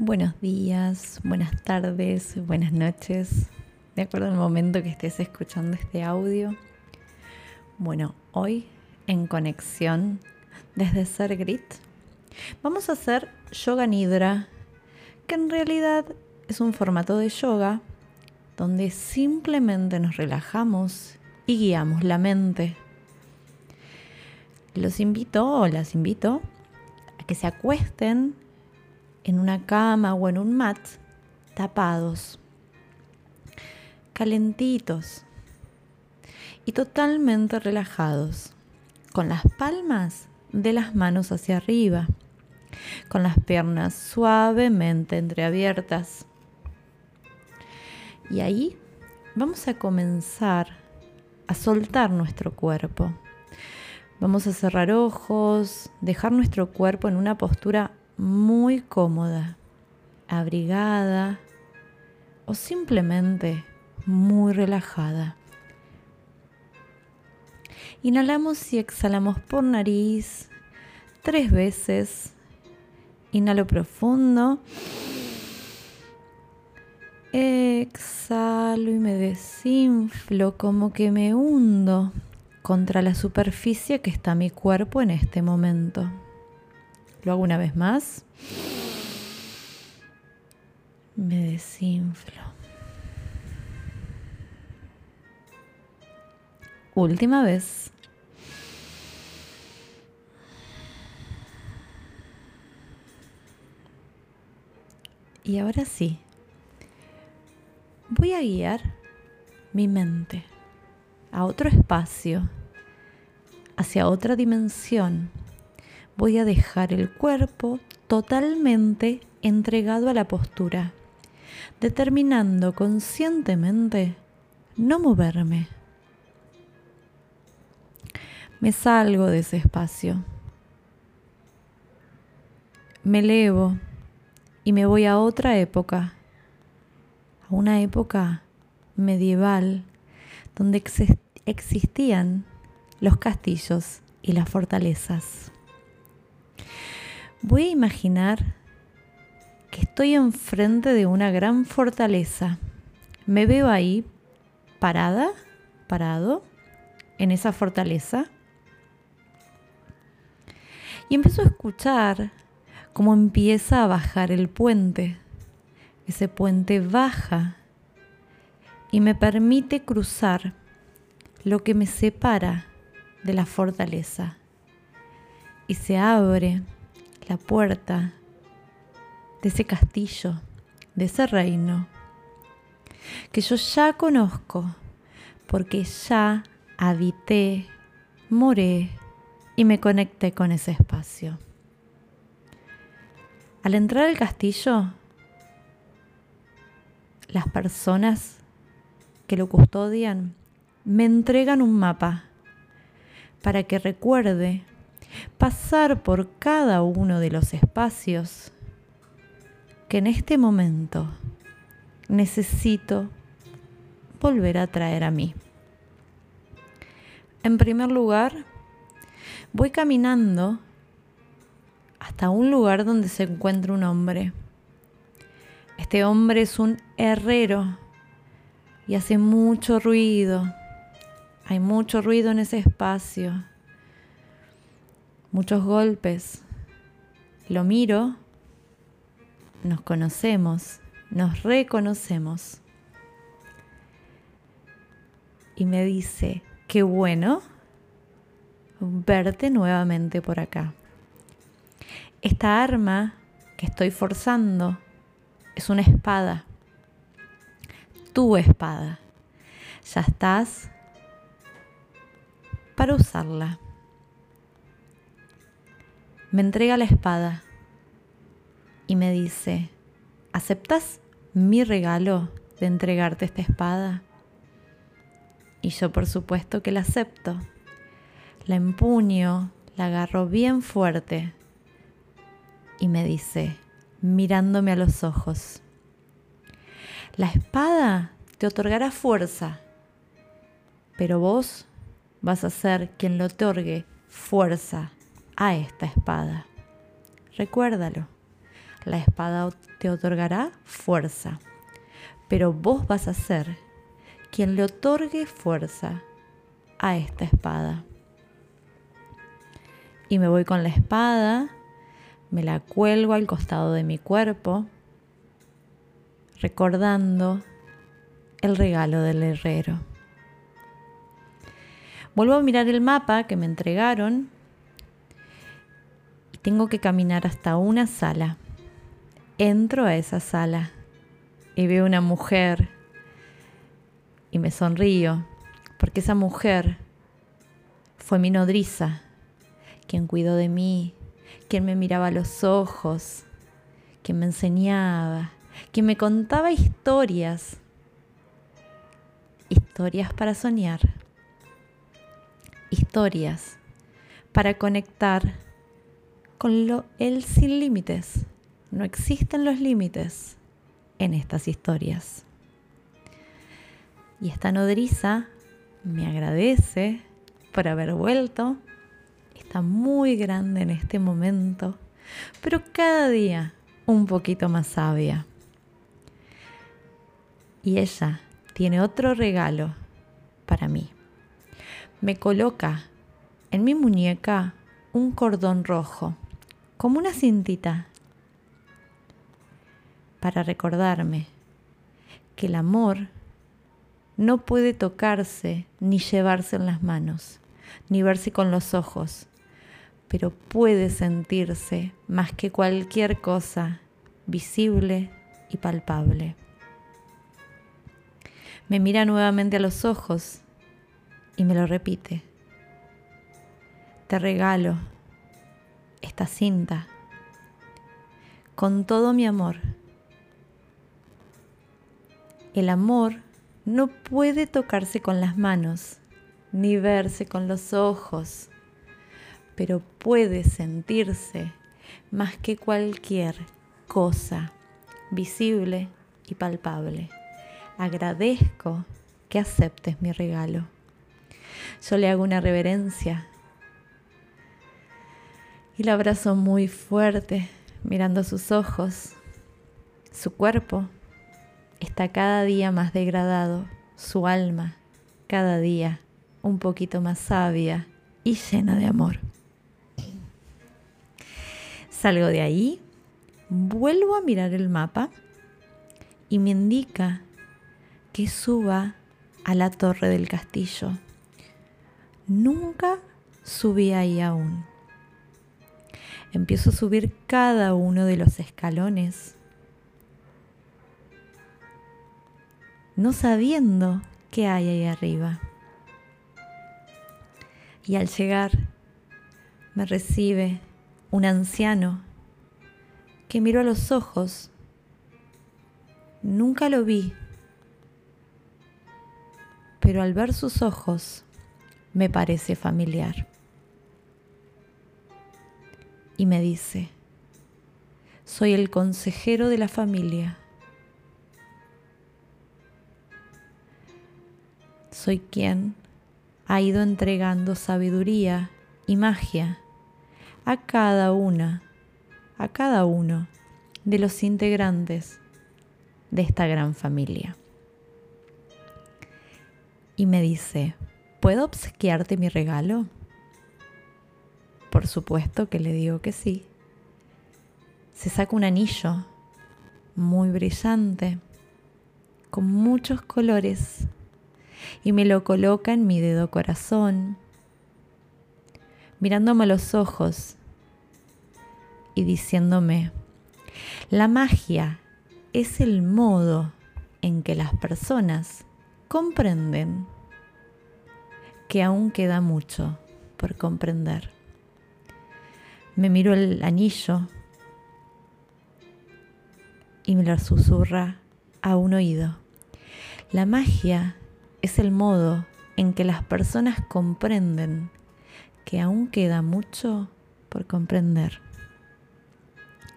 Buenos días, buenas tardes, buenas noches, de acuerdo al momento que estés escuchando este audio. Bueno, hoy en conexión desde Ser Grit vamos a hacer Yoga Nidra, que en realidad es un formato de yoga donde simplemente nos relajamos y guiamos la mente. Los invito o las invito a que se acuesten en una cama o en un mat tapados, calentitos y totalmente relajados, con las palmas de las manos hacia arriba, con las piernas suavemente entreabiertas. Y ahí vamos a comenzar a soltar nuestro cuerpo. Vamos a cerrar ojos, dejar nuestro cuerpo en una postura muy cómoda, abrigada o simplemente muy relajada. Inhalamos y exhalamos por nariz tres veces. Inhalo profundo. Exhalo y me desinflo como que me hundo contra la superficie que está mi cuerpo en este momento. Lo una vez más. Me desinflo. Última vez. Y ahora sí, voy a guiar mi mente a otro espacio, hacia otra dimensión voy a dejar el cuerpo totalmente entregado a la postura, determinando conscientemente no moverme. Me salgo de ese espacio. Me elevo y me voy a otra época, a una época medieval donde existían los castillos y las fortalezas voy a imaginar que estoy enfrente de una gran fortaleza. Me veo ahí parada, parado, en esa fortaleza. Y empiezo a escuchar cómo empieza a bajar el puente. Ese puente baja y me permite cruzar lo que me separa de la fortaleza. Y se abre la puerta de ese castillo, de ese reino, que yo ya conozco, porque ya habité, moré y me conecté con ese espacio. Al entrar al castillo, las personas que lo custodian me entregan un mapa para que recuerde pasar por cada uno de los espacios que en este momento necesito volver a traer a mí. En primer lugar, voy caminando hasta un lugar donde se encuentra un hombre. Este hombre es un herrero y hace mucho ruido. Hay mucho ruido en ese espacio muchos golpes. Lo miro, nos conocemos, nos reconocemos. Y me dice, qué bueno verte nuevamente por acá. Esta arma que estoy forzando es una espada, tu espada. Ya estás para usarla me entrega la espada y me dice, ¿aceptas mi regalo de entregarte esta espada? Y yo por supuesto que la acepto. La empuño, la agarro bien fuerte y me dice, mirándome a los ojos, la espada te otorgará fuerza, pero vos vas a ser quien le otorgue fuerza a esta espada. Recuérdalo. La espada te otorgará fuerza, pero vos vas a ser quien le otorgue fuerza a esta espada. Y me voy con la espada, me la cuelgo al costado de mi cuerpo, recordando el regalo del herrero. Vuelvo a mirar el mapa que me entregaron tengo que caminar hasta una sala. Entro a esa sala y veo una mujer y me sonrío porque esa mujer fue mi nodriza, quien cuidó de mí, quien me miraba a los ojos, quien me enseñaba, quien me contaba historias, historias para soñar, historias para conectar con lo, el sin límites. No existen los límites en estas historias. Y esta nodriza me agradece por haber vuelto. Está muy grande en este momento, pero cada día un poquito más sabia. Y ella tiene otro regalo para mí. Me coloca en mi muñeca un cordón rojo, como una cintita, para recordarme que el amor no puede tocarse ni llevarse en las manos, ni verse con los ojos, pero puede sentirse más que cualquier cosa visible y palpable. Me mira nuevamente a los ojos y me lo repite. Te regalo esta cinta con todo mi amor. El amor no puede tocarse con las manos ni verse con los ojos, pero puede sentirse más que cualquier cosa visible y palpable agradezco que aceptes mi regalo. Yo le hago una reverencia y la abrazo muy fuerte, mirando sus ojos. Su cuerpo está cada día más degradado, su alma cada día un poquito más sabia y llena de amor. Salgo de ahí, vuelvo a mirar el mapa y me indica que suba a la torre del castillo. Nunca subí ahí aún. Empiezo a subir cada uno de los escalones, no sabiendo qué hay ahí arriba. Y al llegar me recibe un anciano que miro a los ojos. Nunca lo vi, pero al ver sus ojos me parece familiar. Y me dice, soy el consejero de la familia. Soy quien ha ido entregando sabiduría y magia a cada una, a cada uno de los integrantes de esta gran familia y me dice, ¿puedo obsequiarte mi regalo? Por supuesto que le digo que sí. Se saca un anillo muy brillante, con muchos colores, y me lo coloca en mi dedo corazón, mirándome a los ojos y diciéndome, la magia es el modo en que las personas comprenden que aún queda mucho por comprender. Me miro el anillo y me lo susurra a un oído. La magia es el modo en que las personas comprenden que aún queda mucho por comprender.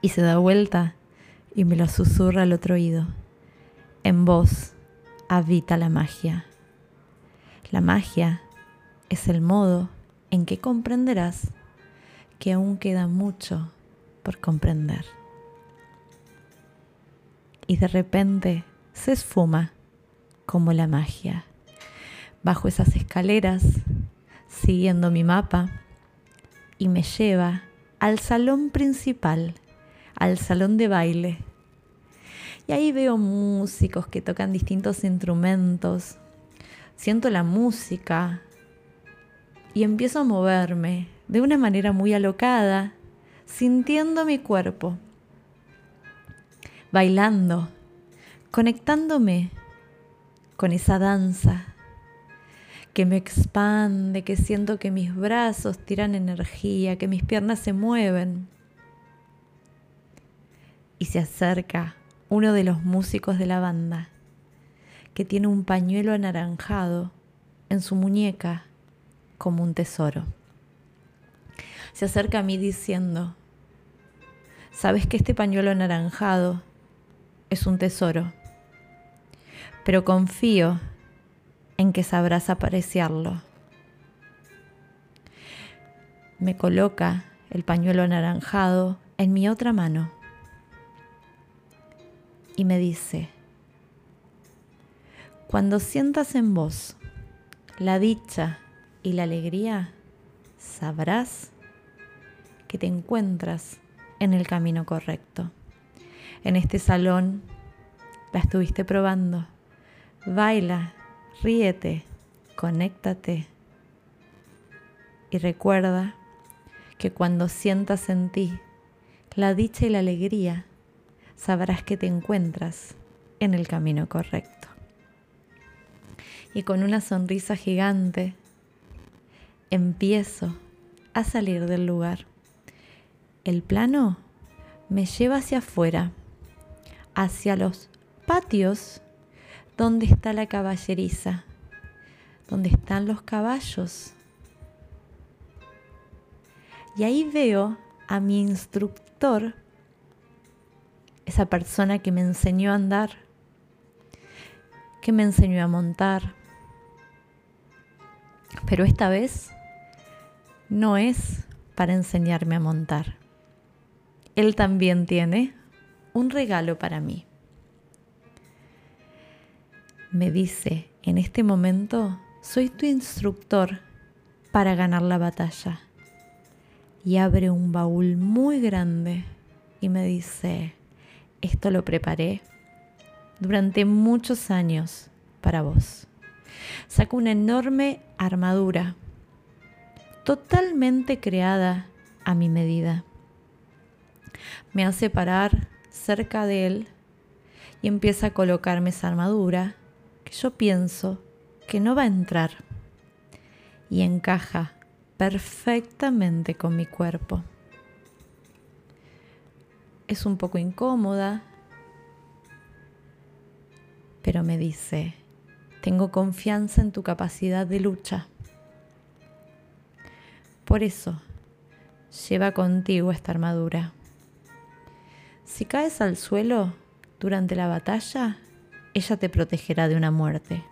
Y se da vuelta y me lo susurra al otro oído, en voz habita la magia. La magia es el modo en que comprenderás que aún queda mucho por comprender. y de repente se esfuma como la magia. Bajo esas escaleras, siguiendo mi mapa, y me lleva al salón principal, al salón de baile. Y ahí veo músicos que tocan distintos instrumentos, siento la música y empiezo a moverme de una manera muy alocada, sintiendo mi cuerpo, bailando, conectándome con esa danza que me expande, que siento que mis brazos tiran energía, que mis piernas se mueven. Y se acerca uno de los músicos de la banda, que tiene un pañuelo anaranjado en su muñeca como un tesoro. Se acerca a mí diciendo, sabes que este pañuelo anaranjado es un tesoro, pero confío en que sabrás apreciarlo. Me coloca el pañuelo anaranjado en mi otra mano y me dice, cuando sientas en vos la dicha y la alegría, sabrás te encuentras en el camino correcto. En este salón la estuviste probando. Baila ríete, conéctate y recuerda que cuando sientas en ti la dicha y la alegría, sabrás que te encuentras en el camino correcto. Y con una sonrisa gigante, empiezo a salir del lugar. El plano me lleva hacia afuera, hacia los patios ¿Dónde está la caballeriza? ¿Dónde están los caballos? Y ahí veo a mi instructor, esa persona que me enseñó a andar, que me enseñó a montar. Pero esta vez no es para enseñarme a montar. Él también tiene un regalo para mí me dice, en este momento soy tu instructor para ganar la batalla. Y abre un baúl muy grande y me dice, esto lo preparé durante muchos años para vos. Saca una enorme armadura, totalmente creada a mi medida. Me hace parar cerca de él y empieza a colocarme esa armadura que yo pienso que no va a entrar y encaja perfectamente con mi cuerpo. Es un poco incómoda, pero me dice, tengo confianza en tu capacidad de lucha. Por eso, lleva contigo esta armadura. Si caes al suelo durante la batalla, ella te protegerá de una muerte.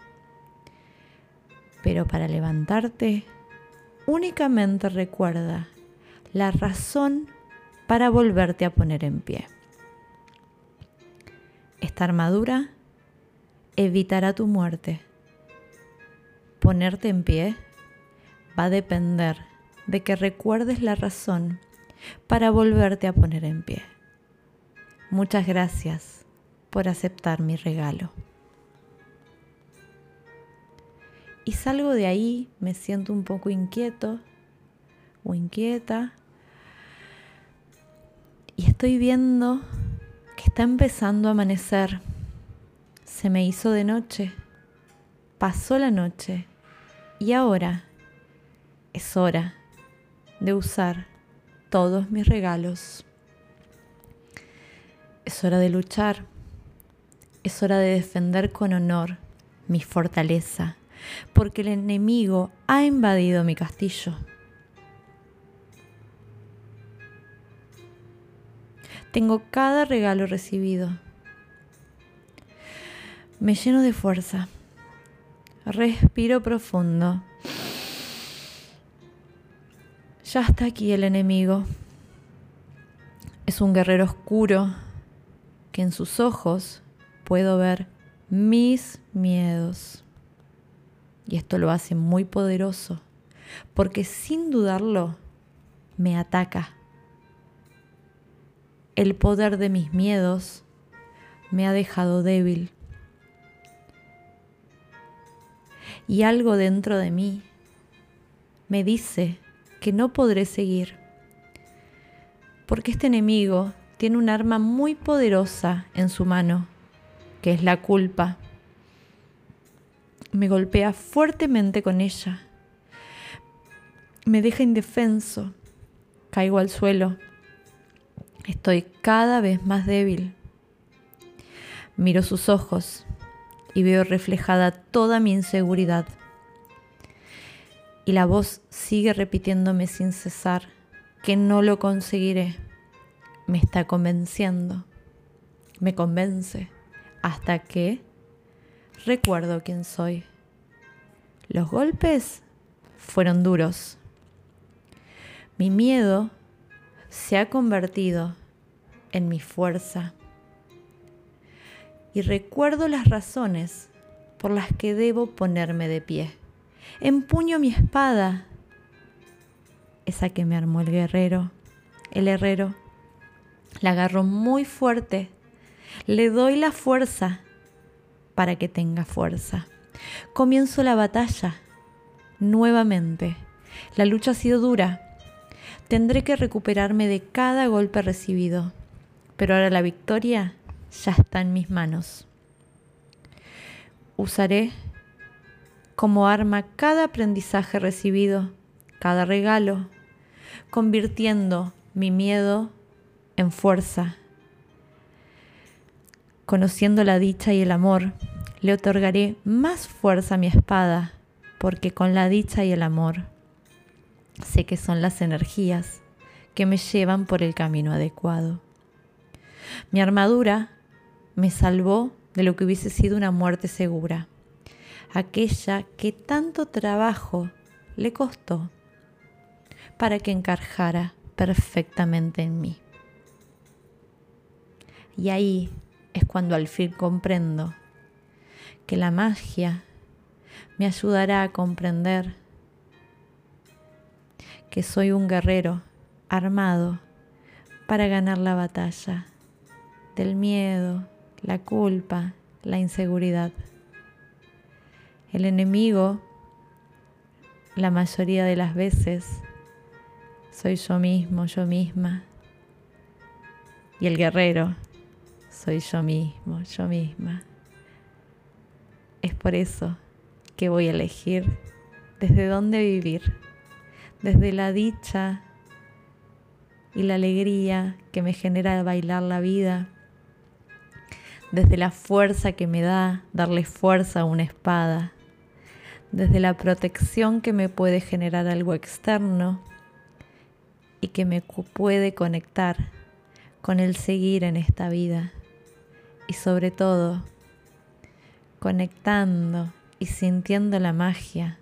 Pero para levantarte, únicamente recuerda la razón para volverte a poner en pie. Esta armadura evitará tu muerte. Ponerte en pie va a depender de que recuerdes la razón para volverte a poner en pie. Muchas gracias por aceptar mi regalo. Y salgo de ahí, me siento un poco inquieto o inquieta. Y estoy viendo que está empezando a amanecer. Se me hizo de noche. Pasó la noche. Y ahora es hora de usar todos mis regalos. Es hora de luchar es hora de defender con honor mi fortaleza, porque el enemigo ha invadido mi castillo. Tengo cada regalo recibido. Me lleno de fuerza. Respiro profundo. Ya está aquí el enemigo. Es un guerrero oscuro que en sus ojos puedo ver mis miedos. Y esto lo hace muy poderoso, porque sin dudarlo me ataca. El poder de mis miedos me ha dejado débil. Y algo dentro de mí me dice que no podré seguir, porque este enemigo tiene un arma muy poderosa en su mano, que es la culpa. Me golpea fuertemente con ella. Me deja indefenso. Caigo al suelo. Estoy cada vez más débil. Miro sus ojos y veo reflejada toda mi inseguridad. Y la voz sigue repitiéndome sin cesar que no lo conseguiré me está convenciendo, me convence, hasta que recuerdo quién soy. Los golpes fueron duros. Mi miedo se ha convertido en mi fuerza. Y recuerdo las razones por las que debo ponerme de pie. Empuño mi espada, esa que me armó el guerrero, el herrero la agarro muy fuerte. Le doy la fuerza para que tenga fuerza. Comienzo la batalla. Nuevamente. La lucha ha sido dura. Tendré que recuperarme de cada golpe recibido. Pero ahora la victoria ya está en mis manos. Usaré como arma cada aprendizaje recibido, cada regalo, convirtiendo mi miedo en fuerza. Conociendo la dicha y el amor, le otorgaré más fuerza a mi espada, porque con la dicha y el amor sé que son las energías que me llevan por el camino adecuado. Mi armadura me salvó de lo que hubiese sido una muerte segura, aquella que tanto trabajo le costó para que encajara perfectamente en mí. Y ahí es cuando al fin comprendo que la magia me ayudará a comprender que soy un guerrero armado para ganar la batalla del miedo, la culpa, la inseguridad. El enemigo, la mayoría de las veces, soy yo mismo, yo misma. Y el guerrero soy yo mismo, yo misma. Es por eso que voy a elegir desde dónde vivir, desde la dicha y la alegría que me genera bailar la vida, desde la fuerza que me da darle fuerza a una espada, desde la protección que me puede generar algo externo y que me puede conectar con el seguir en esta vida y sobre todo conectando y sintiendo la magia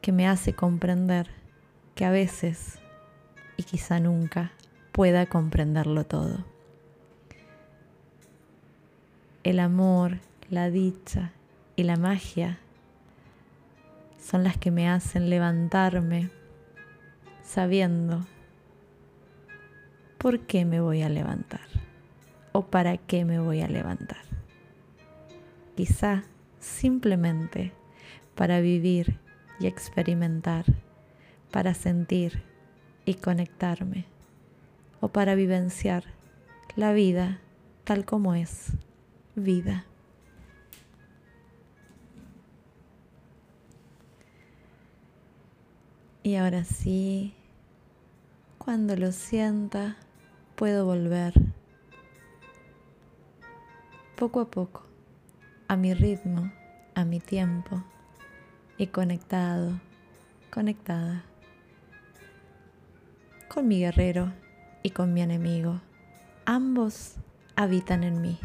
que me hace comprender que a veces y quizá nunca pueda comprenderlo todo. El amor, la dicha y la magia son las que me hacen levantarme sabiendo por qué me voy a levantar o para qué me voy a levantar. Quizá simplemente para vivir y experimentar, para sentir y conectarme, o para vivenciar la vida tal como es vida. Y ahora sí, cuando lo sienta, puedo volver poco a poco, a mi ritmo, a mi tiempo y conectado, conectada con mi guerrero y con mi enemigo. Ambos habitan en mí.